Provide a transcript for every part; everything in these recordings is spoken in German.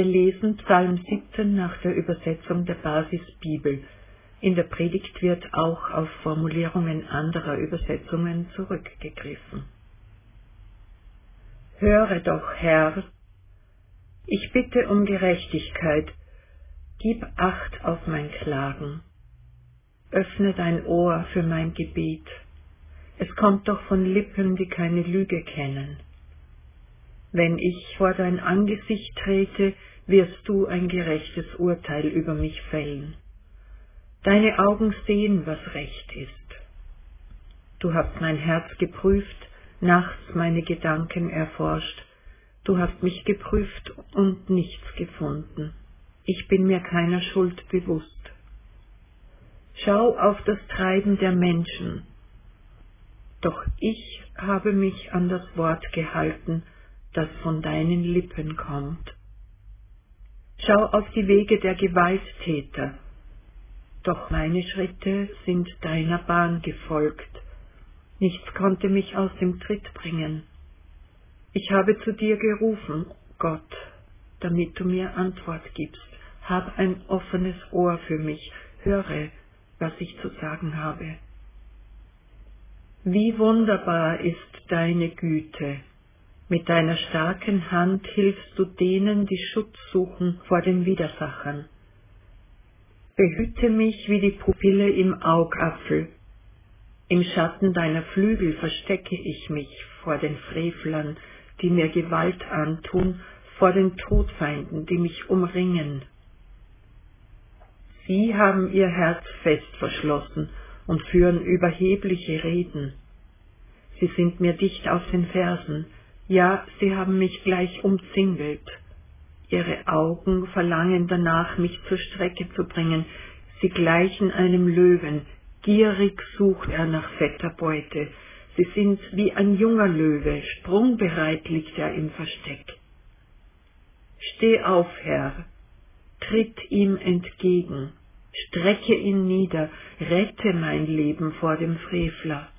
lesen Psalm 17 nach der Übersetzung der Basisbibel. In der Predigt wird auch auf Formulierungen anderer Übersetzungen zurückgegriffen. Höre doch, Herr, ich bitte um Gerechtigkeit, gib Acht auf mein Klagen. Öffne dein Ohr für mein Gebet. Es kommt doch von Lippen, die keine Lüge kennen. Wenn ich vor dein Angesicht trete, wirst du ein gerechtes Urteil über mich fällen. Deine Augen sehen, was recht ist. Du hast mein Herz geprüft, nachts meine Gedanken erforscht. Du hast mich geprüft und nichts gefunden. Ich bin mir keiner Schuld bewusst. Schau auf das Treiben der Menschen. Doch ich habe mich an das Wort gehalten, das von deinen Lippen kommt. Schau auf die Wege der Gewalttäter. Doch meine Schritte sind deiner Bahn gefolgt. Nichts konnte mich aus dem Tritt bringen. Ich habe zu dir gerufen, Gott, damit du mir Antwort gibst. Hab ein offenes Ohr für mich, höre, was ich zu sagen habe. Wie wunderbar ist deine Güte. Mit deiner starken Hand hilfst du denen, die Schutz suchen vor den Widersachern. Behüte mich wie die Pupille im Augapfel. Im Schatten deiner Flügel verstecke ich mich vor den Frevlern, die mir Gewalt antun, vor den Todfeinden, die mich umringen. Sie haben ihr Herz fest verschlossen und führen überhebliche Reden. Sie sind mir dicht auf den Fersen, ja, sie haben mich gleich umzingelt. Ihre Augen verlangen danach, mich zur Strecke zu bringen. Sie gleichen einem Löwen. Gierig sucht er nach fetter Beute. Sie sind wie ein junger Löwe, sprungbereit liegt er im Versteck. Steh auf, Herr, tritt ihm entgegen, strecke ihn nieder, rette mein Leben vor dem Frevler.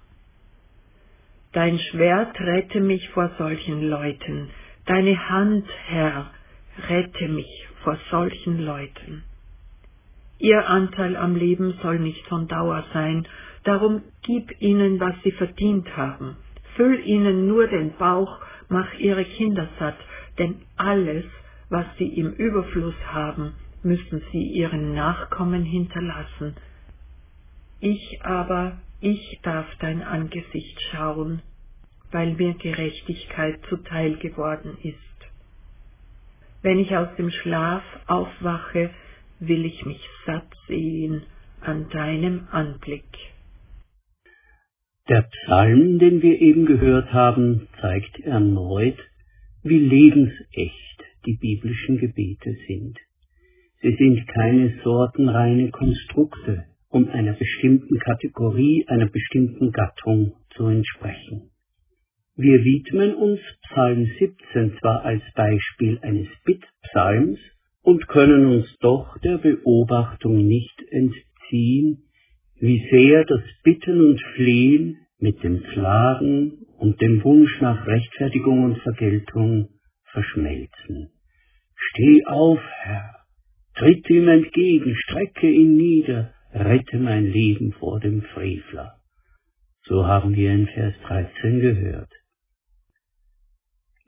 Dein Schwert rette mich vor solchen Leuten, deine Hand, Herr, rette mich vor solchen Leuten. Ihr Anteil am Leben soll nicht von Dauer sein, darum gib ihnen, was sie verdient haben. Füll ihnen nur den Bauch, mach ihre Kinder satt, denn alles, was sie im Überfluss haben, müssen sie ihren Nachkommen hinterlassen. Ich aber ich darf dein Angesicht schauen, weil mir Gerechtigkeit zuteil geworden ist. Wenn ich aus dem Schlaf aufwache, will ich mich satt sehen an deinem Anblick. Der Psalm, den wir eben gehört haben, zeigt erneut, wie lebensecht die biblischen Gebete sind. Sie sind keine sortenreine Konstrukte, um einer bestimmten Kategorie, einer bestimmten Gattung zu entsprechen. Wir widmen uns Psalm 17 zwar als Beispiel eines Bittpsalms und können uns doch der Beobachtung nicht entziehen, wie sehr das Bitten und Flehen mit dem Klagen und dem Wunsch nach Rechtfertigung und Vergeltung verschmelzen. Steh auf, Herr, tritt ihm entgegen, strecke ihn nieder, rette mein Leben vor dem Frevler. So haben wir in Vers 13 gehört.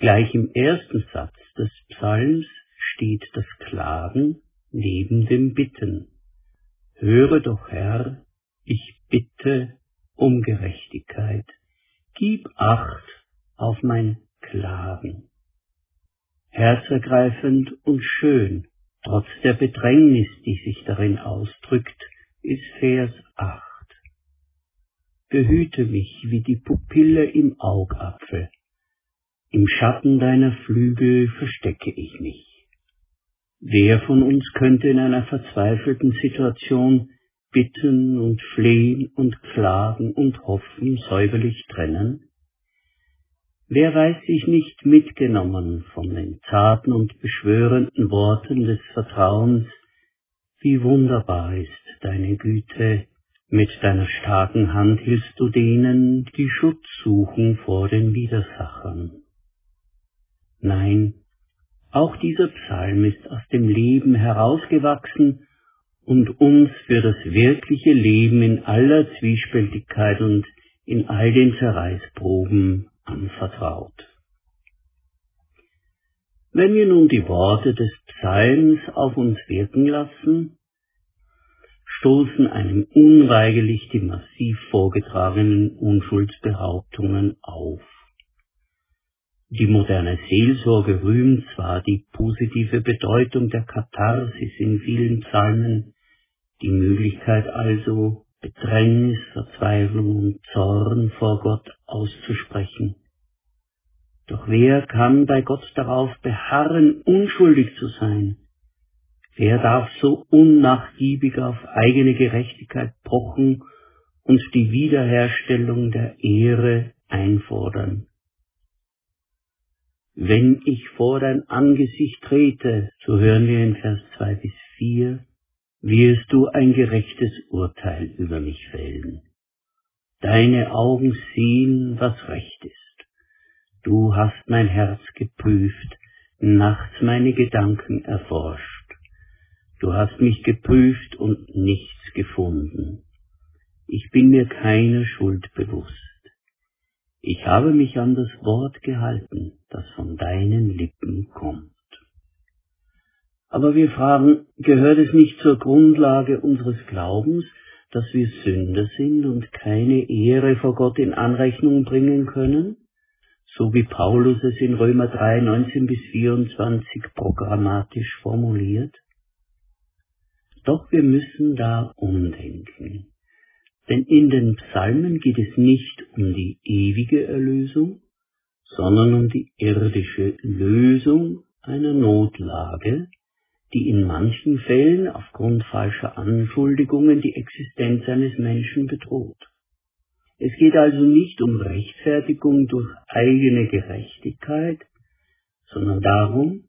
Gleich im ersten Satz des Psalms steht das Klagen neben dem Bitten. Höre doch, Herr, ich bitte um Gerechtigkeit. Gib Acht auf mein Klagen. Herzergreifend und schön, trotz der Bedrängnis, die sich darin ausdrückt, ist Vers 8. Behüte mich wie die Pupille im Augapfel. Im Schatten deiner Flügel verstecke ich mich. Wer von uns könnte in einer verzweifelten Situation bitten und flehen und klagen und hoffen säuberlich trennen? Wer weiß sich nicht mitgenommen von den zarten und beschwörenden Worten des Vertrauens, wie wunderbar ist deine Güte, mit deiner starken Hand hilfst du denen, die Schutz suchen vor den Widersachern. Nein, Auch dieser Psalm ist aus dem Leben herausgewachsen und uns für das wirkliche Leben in aller Zwiespältigkeit und in all den Zerreißproben anvertraut. Wenn wir nun die Worte des Psalms auf uns wirken lassen, stoßen einem unweigerlich die massiv vorgetragenen Unschuldsbehauptungen auf. Die moderne Seelsorge rühmt zwar die positive Bedeutung der Katharsis in vielen Psalmen, die Möglichkeit also, Bedrängnis, Verzweiflung und Zorn vor Gott auszusprechen. Doch wer kann bei Gott darauf beharren, unschuldig zu sein? Wer darf so unnachgiebig auf eigene Gerechtigkeit pochen und die Wiederherstellung der Ehre einfordern? Wenn ich vor dein Angesicht trete, so hören wir in Vers 2 bis 4, wirst du ein gerechtes Urteil über mich fällen. Deine Augen sehen, was recht ist. Du hast mein Herz geprüft, nachts meine Gedanken erforscht. Du hast mich geprüft und nichts gefunden. Ich bin mir keine Schuld bewusst. Ich habe mich an das Wort gehalten, das von deinen Lippen kommt. Aber wir fragen, gehört es nicht zur Grundlage unseres Glaubens, dass wir Sünder sind und keine Ehre vor Gott in Anrechnung bringen können? So wie Paulus es in Römer 3, 19 bis 24 programmatisch formuliert? Doch wir müssen da umdenken. Denn in den Psalmen geht es nicht um die ewige Erlösung, sondern um die irdische Lösung einer Notlage, die in manchen Fällen aufgrund falscher Anschuldigungen die Existenz eines Menschen bedroht. Es geht also nicht um Rechtfertigung durch eigene Gerechtigkeit, sondern darum,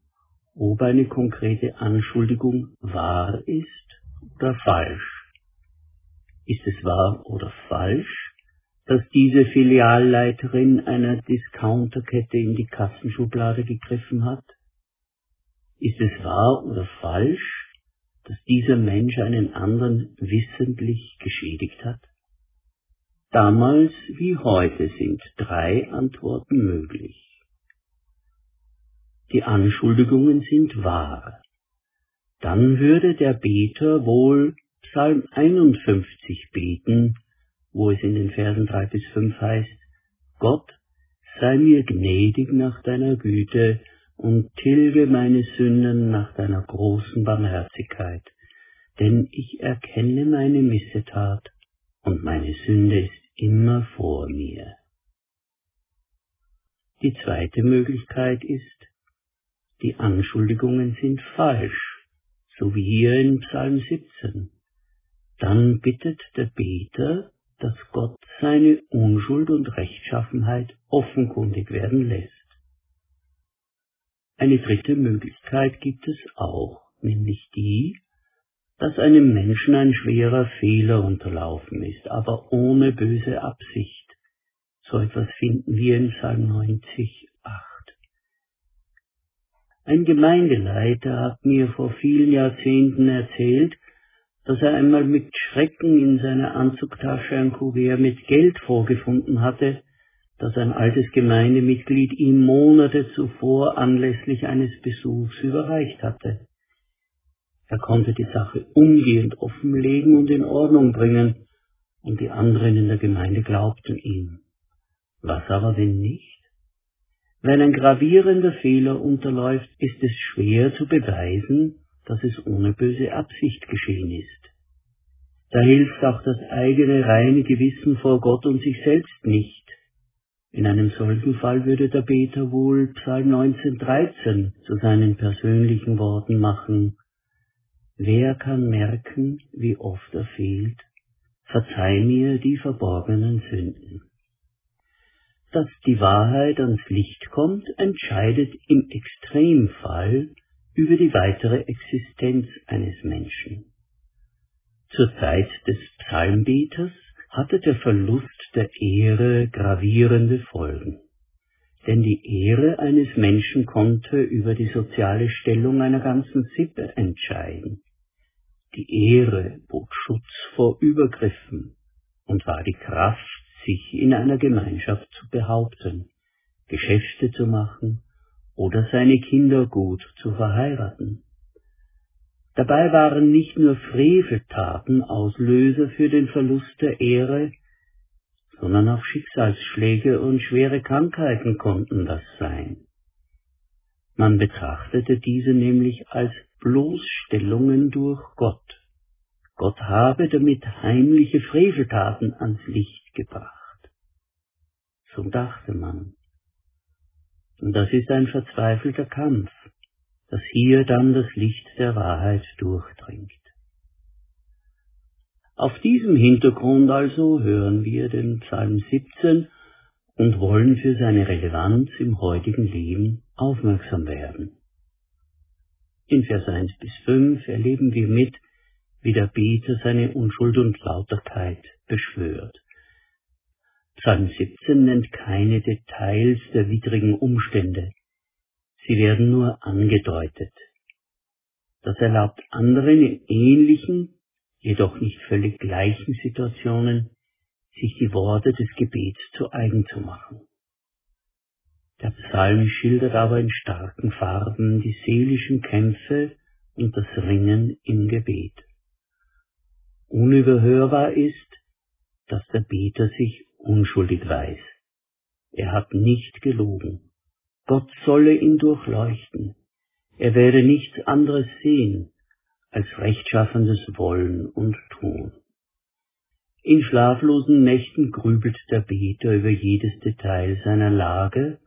ob eine konkrete Anschuldigung wahr ist oder falsch. Ist es wahr oder falsch, dass diese Filialleiterin einer Discounterkette in die Kassenschublade gegriffen hat? Ist es wahr oder falsch, dass dieser Mensch einen anderen wissentlich geschädigt hat? Damals wie heute sind drei Antworten möglich. Die Anschuldigungen sind wahr. Dann würde der Beter wohl Psalm 51 beten, wo es in den Versen 3 bis 5 heißt, Gott, sei mir gnädig nach deiner Güte und tilge meine Sünden nach deiner großen Barmherzigkeit, denn ich erkenne meine Missetat und meine Sünde ist immer vor mir. Die zweite Möglichkeit ist, die Anschuldigungen sind falsch, so wie hier in Psalm 17 dann bittet der Beter, dass Gott seine Unschuld und Rechtschaffenheit offenkundig werden lässt. Eine dritte Möglichkeit gibt es auch, nämlich die, dass einem Menschen ein schwerer Fehler unterlaufen ist, aber ohne böse Absicht. So etwas finden wir in Psalm 90, 8. Ein Gemeindeleiter hat mir vor vielen Jahrzehnten erzählt, dass er einmal mit Schrecken in seiner Anzugtasche ein Kuvert mit Geld vorgefunden hatte, das ein altes Gemeindemitglied ihm Monate zuvor anlässlich eines Besuchs überreicht hatte. Er konnte die Sache umgehend offenlegen und in Ordnung bringen, und die anderen in der Gemeinde glaubten ihm. Was aber wenn nicht? Wenn ein gravierender Fehler unterläuft, ist es schwer zu beweisen, dass es ohne böse Absicht geschehen ist. Da hilft auch das eigene reine Gewissen vor Gott und sich selbst nicht. In einem solchen Fall würde der Beter wohl Psalm 1913 zu seinen persönlichen Worten machen. Wer kann merken, wie oft er fehlt? Verzeih mir die verborgenen Sünden. Dass die Wahrheit ans Licht kommt, entscheidet im Extremfall über die weitere Existenz eines Menschen. Zur Zeit des Psalmbeters hatte der Verlust der Ehre gravierende Folgen. denn die Ehre eines Menschen konnte über die soziale Stellung einer ganzen Sippe entscheiden. Die Ehre bot Schutz vor Übergriffen und war die Kraft, sich in einer Gemeinschaft zu behaupten, Geschäfte zu machen oder seine Kinder gut zu verheiraten. Dabei waren nicht nur Freveltaten Auslöser für den Verlust der Ehre, sondern auch Schicksalsschläge und schwere Krankheiten konnten das sein. Man betrachtete diese nämlich als Bloßstellungen durch Gott. Gott habe damit heimliche Freveltaten ans Licht gebracht. So dachte man. Und das ist ein verzweifelter Kampf, dass hier dann das Licht der Wahrheit durchdringt. Auf diesem Hintergrund also hören wir den Psalm 17 und wollen für seine Relevanz im heutigen Leben aufmerksam werden. In Vers 1 bis 5 erleben wir mit, wie der Beter seine Unschuld und Lauterkeit beschwört. Psalm 17 nennt keine Details der widrigen Umstände. Sie werden nur angedeutet. Das erlaubt anderen in ähnlichen, jedoch nicht völlig gleichen Situationen, sich die Worte des Gebets zu eigen zu machen. Der Psalm schildert aber in starken Farben die seelischen Kämpfe und das Ringen im Gebet. Unüberhörbar ist, dass der Beter sich unschuldig weiß. Er hat nicht gelogen. Gott solle ihn durchleuchten. Er werde nichts anderes sehen als rechtschaffendes Wollen und Tun. In schlaflosen Nächten grübelt der Beter über jedes Detail seiner Lage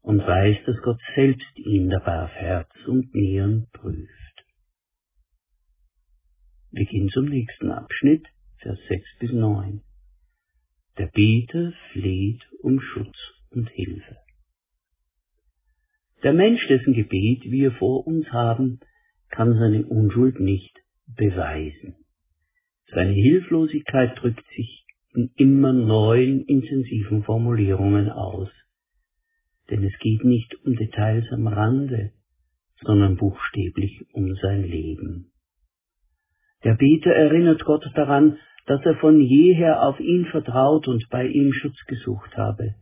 und weiß, dass Gott selbst ihn dabei auf Herz und Nieren prüft. Wir gehen zum nächsten Abschnitt, Vers 6 bis 9. Der Beter fleht um Schutz und Hilfe. Der Mensch, dessen Gebet wir vor uns haben, kann seine Unschuld nicht beweisen. Seine Hilflosigkeit drückt sich in immer neuen intensiven Formulierungen aus. Denn es geht nicht um Details am Rande, sondern buchstäblich um sein Leben. Der Beter erinnert Gott daran, dass er von jeher auf ihn vertraut und bei ihm Schutz gesucht habe.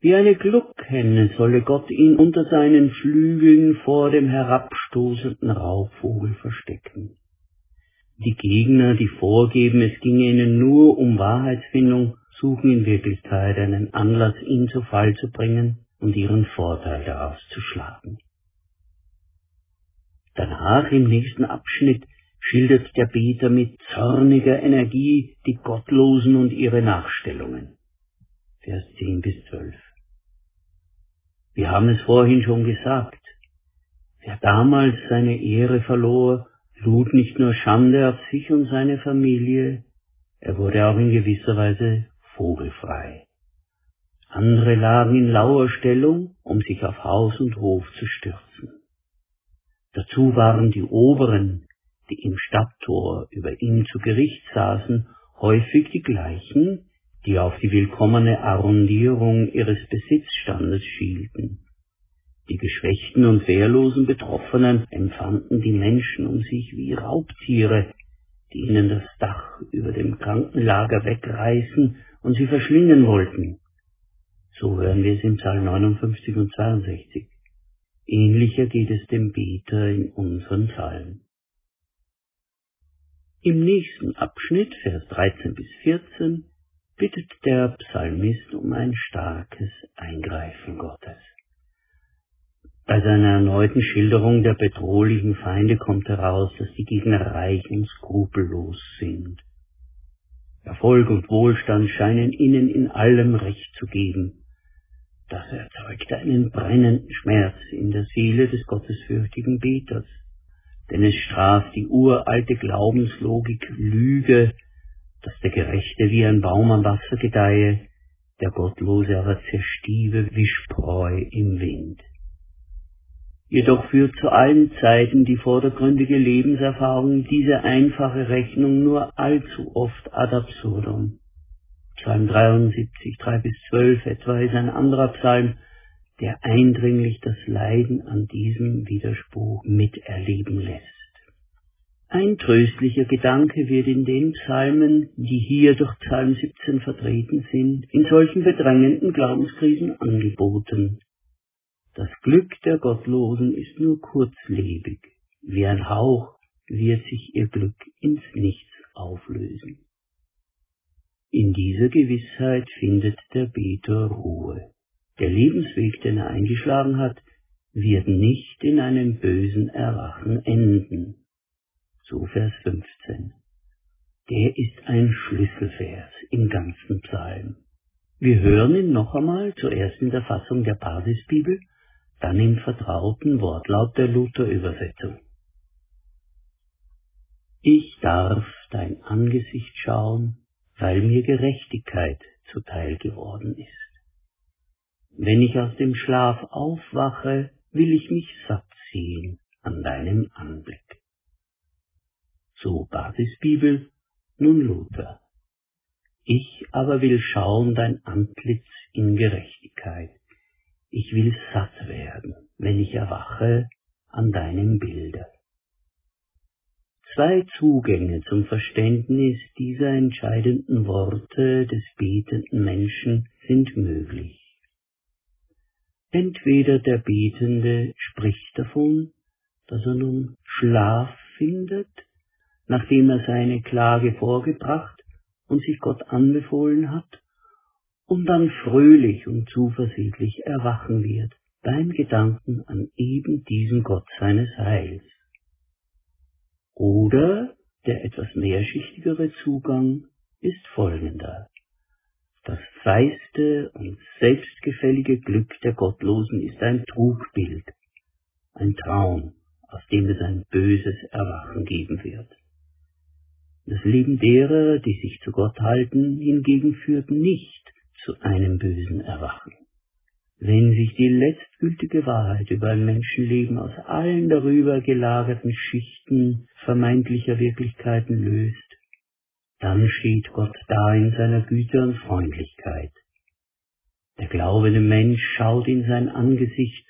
Wie eine Gluckhenne solle Gott ihn unter seinen Flügeln vor dem herabstoßenden Raubvogel verstecken. Die Gegner, die vorgeben, es ginge ihnen nur um Wahrheitsfindung, suchen in Wirklichkeit einen Anlass, ihn zu Fall zu bringen und ihren Vorteil daraus zu schlagen. Danach im nächsten Abschnitt schildert der Beter mit zorniger Energie die Gottlosen und ihre Nachstellungen. Vers 10 bis 12. Wir haben es vorhin schon gesagt. Wer damals seine Ehre verlor, lud nicht nur Schande auf sich und seine Familie, er wurde auch in gewisser Weise vogelfrei. Andere lagen in lauer Stellung, um sich auf Haus und Hof zu stürzen. Dazu waren die Oberen, die im Stadttor über ihn zu Gericht saßen, häufig die gleichen, die auf die willkommene Arrondierung ihres Besitzstandes schielten. Die geschwächten und wehrlosen Betroffenen empfanden die Menschen um sich wie Raubtiere, die ihnen das Dach über dem Krankenlager wegreißen und sie verschlingen wollten. So hören wir es im Psalm 59 und 62. Ähnlicher geht es dem Beter in unseren Psalmen. Im nächsten Abschnitt, Vers 13 bis 14, bittet der Psalmist um ein starkes Eingreifen Gottes. Bei seiner erneuten Schilderung der bedrohlichen Feinde kommt heraus, dass die Gegner reich und skrupellos sind. Erfolg und Wohlstand scheinen ihnen in allem Recht zu geben. Das erzeugt einen brennenden Schmerz in der Seele des gottesfürchtigen Beters, denn es straft die uralte Glaubenslogik Lüge dass der Gerechte wie ein Baum am Wasser gedeihe, der Gottlose aber zerstiebe wie Spreu im Wind. Jedoch führt zu allen Zeiten die vordergründige Lebenserfahrung diese einfache Rechnung nur allzu oft ad absurdum. Psalm 73, 3 bis 12 etwa ist ein anderer Psalm, der eindringlich das Leiden an diesem Widerspruch miterleben lässt. Ein tröstlicher Gedanke wird in den Psalmen, die hier durch Psalm 17 vertreten sind, in solchen bedrängenden Glaubenskrisen angeboten. Das Glück der Gottlosen ist nur kurzlebig. Wie ein Hauch wird sich ihr Glück ins Nichts auflösen. In dieser Gewissheit findet der Beter Ruhe. Der Lebensweg, den er eingeschlagen hat, wird nicht in einem bösen Erwachen enden. So Vers 15. Der ist ein Schlüsselvers im ganzen Psalm. Wir hören ihn noch einmal, zuerst in der Fassung der Basisbibel, dann im vertrauten Wortlaut der Luther-Übersetzung. Ich darf dein Angesicht schauen, weil mir Gerechtigkeit zuteil geworden ist. Wenn ich aus dem Schlaf aufwache, will ich mich satt sehen an deinem Anblick so Basisbibel, nun Luther. Ich aber will schauen dein Antlitz in Gerechtigkeit. Ich will satt werden, wenn ich erwache an deinem Bilde. Zwei Zugänge zum Verständnis dieser entscheidenden Worte des betenden Menschen sind möglich. Entweder der Betende spricht davon, dass er nun Schlaf findet, nachdem er seine Klage vorgebracht und sich Gott anbefohlen hat, und dann fröhlich und zuversichtlich erwachen wird beim Gedanken an eben diesen Gott seines Heils. Oder der etwas mehrschichtigere Zugang ist folgender. Das feiste und selbstgefällige Glück der Gottlosen ist ein Trugbild, ein Traum, aus dem es ein böses Erwachen geben wird. Das Leben derer, die sich zu Gott halten, hingegen führt nicht zu einem bösen Erwachen. Wenn sich die letztgültige Wahrheit über ein Menschenleben aus allen darüber gelagerten Schichten vermeintlicher Wirklichkeiten löst, dann steht Gott da in seiner Güte und Freundlichkeit. Der glaubende Mensch schaut in sein Angesicht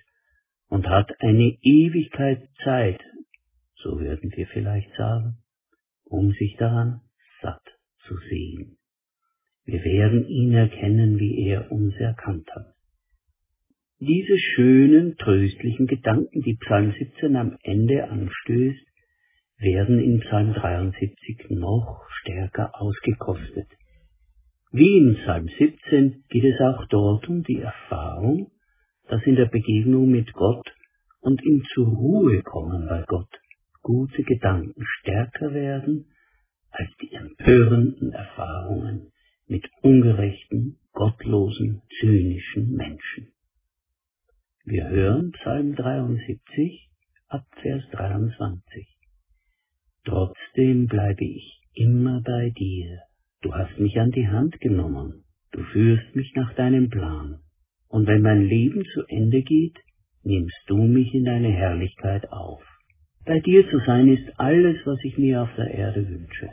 und hat eine Ewigkeit Zeit, so würden wir vielleicht sagen, um sich daran satt zu sehen. Wir werden ihn erkennen, wie er uns erkannt hat. Diese schönen, tröstlichen Gedanken, die Psalm 17 am Ende anstößt, werden in Psalm 73 noch stärker ausgekostet. Wie in Psalm 17 geht es auch dort um die Erfahrung, dass in der Begegnung mit Gott und im zur Ruhe kommen bei Gott gute Gedanken stärker werden als die empörenden Erfahrungen mit ungerechten, gottlosen, zynischen Menschen. Wir hören Psalm 73 ab Vers 23. Trotzdem bleibe ich immer bei dir. Du hast mich an die Hand genommen. Du führst mich nach deinem Plan. Und wenn mein Leben zu Ende geht, nimmst du mich in deine Herrlichkeit auf. Bei dir zu sein ist alles, was ich mir auf der Erde wünsche.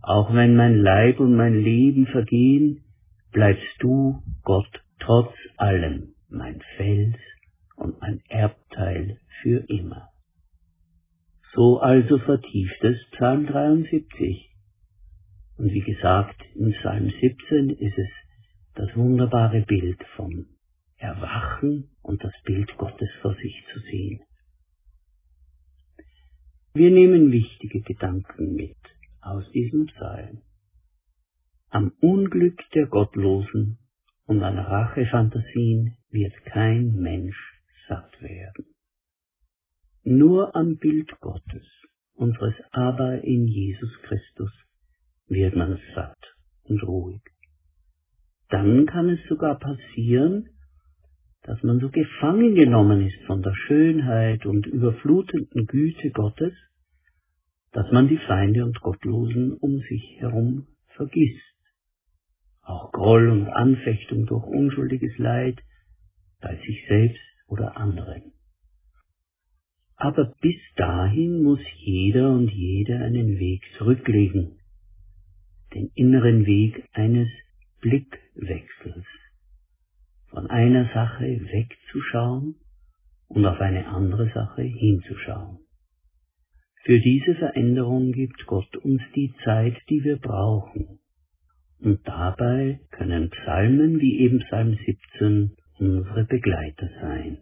Auch wenn mein Leib und mein Leben vergehen, bleibst du, Gott, trotz allem mein Fels und mein Erbteil für immer. So also vertieft es Psalm 73. Und wie gesagt, in Psalm 17 ist es das wunderbare Bild vom Erwachen und das Bild Gottes vor sich zu sehen. Wir nehmen wichtige Gedanken mit aus diesem Psalm. Am Unglück der Gottlosen und an Rachefantasien wird kein Mensch satt werden. Nur am Bild Gottes, unseres Aber in Jesus Christus, wird man satt und ruhig. Dann kann es sogar passieren, dass man so gefangen genommen ist von der Schönheit und überflutenden Güte Gottes, dass man die Feinde und Gottlosen um sich herum vergisst. Auch Groll und Anfechtung durch unschuldiges Leid bei sich selbst oder anderen. Aber bis dahin muss jeder und jede einen Weg zurücklegen, den inneren Weg eines Blickwechsels von einer Sache wegzuschauen und auf eine andere Sache hinzuschauen. Für diese Veränderung gibt Gott uns die Zeit, die wir brauchen. Und dabei können Psalmen wie eben Psalm 17 unsere Begleiter sein.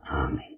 Amen.